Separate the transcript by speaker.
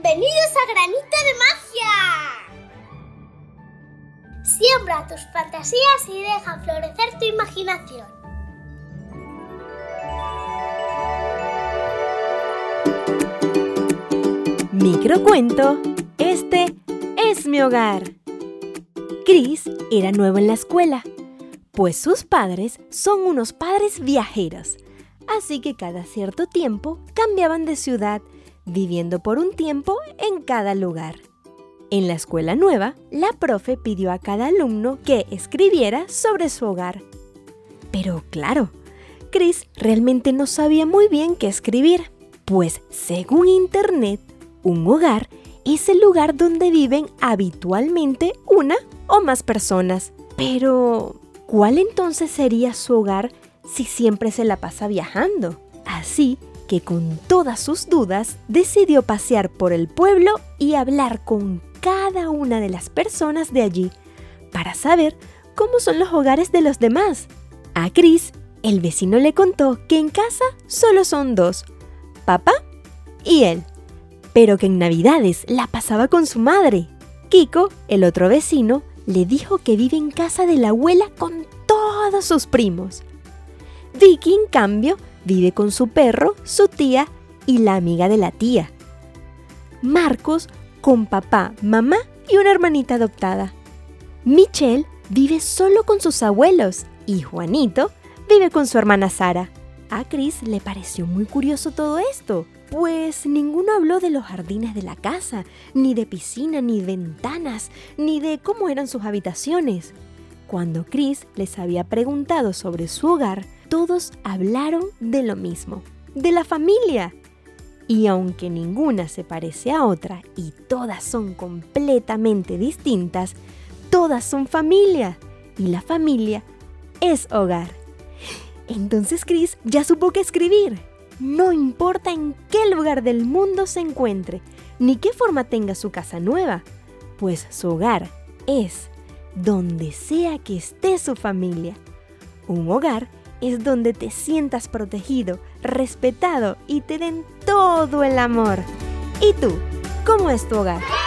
Speaker 1: Bienvenidos a Granito de Magia. Siembra tus fantasías y deja florecer tu imaginación.
Speaker 2: Microcuento, este es mi hogar. Chris era nuevo en la escuela, pues sus padres son unos padres viajeros, así que cada cierto tiempo cambiaban de ciudad, viviendo por un tiempo en cada lugar. En la escuela nueva, la profe pidió a cada alumno que escribiera sobre su hogar. Pero claro, Chris realmente no sabía muy bien qué escribir, pues según Internet, un hogar es el lugar donde viven habitualmente una o más personas. Pero, ¿cuál entonces sería su hogar si siempre se la pasa viajando? Así que con todas sus dudas decidió pasear por el pueblo y hablar con cada una de las personas de allí para saber cómo son los hogares de los demás. A Chris, el vecino le contó que en casa solo son dos, papá y él pero que en Navidades la pasaba con su madre. Kiko, el otro vecino, le dijo que vive en casa de la abuela con todos sus primos. Vicky, en cambio, vive con su perro, su tía y la amiga de la tía. Marcos con papá, mamá y una hermanita adoptada. Michelle vive solo con sus abuelos y Juanito vive con su hermana Sara. A Chris le pareció muy curioso todo esto pues ninguno habló de los jardines de la casa, ni de piscina, ni ventanas, ni de cómo eran sus habitaciones. Cuando Chris les había preguntado sobre su hogar, todos hablaron de lo mismo, de la familia. Y aunque ninguna se parece a otra y todas son completamente distintas, todas son familia. Y la familia es hogar. Entonces Chris ya supo qué escribir no importa en qué lugar del mundo se encuentre, ni qué forma tenga su casa nueva, pues su hogar es donde sea que esté su familia. Un hogar es donde te sientas protegido, respetado y te den todo el amor. ¿Y tú? ¿Cómo es tu hogar?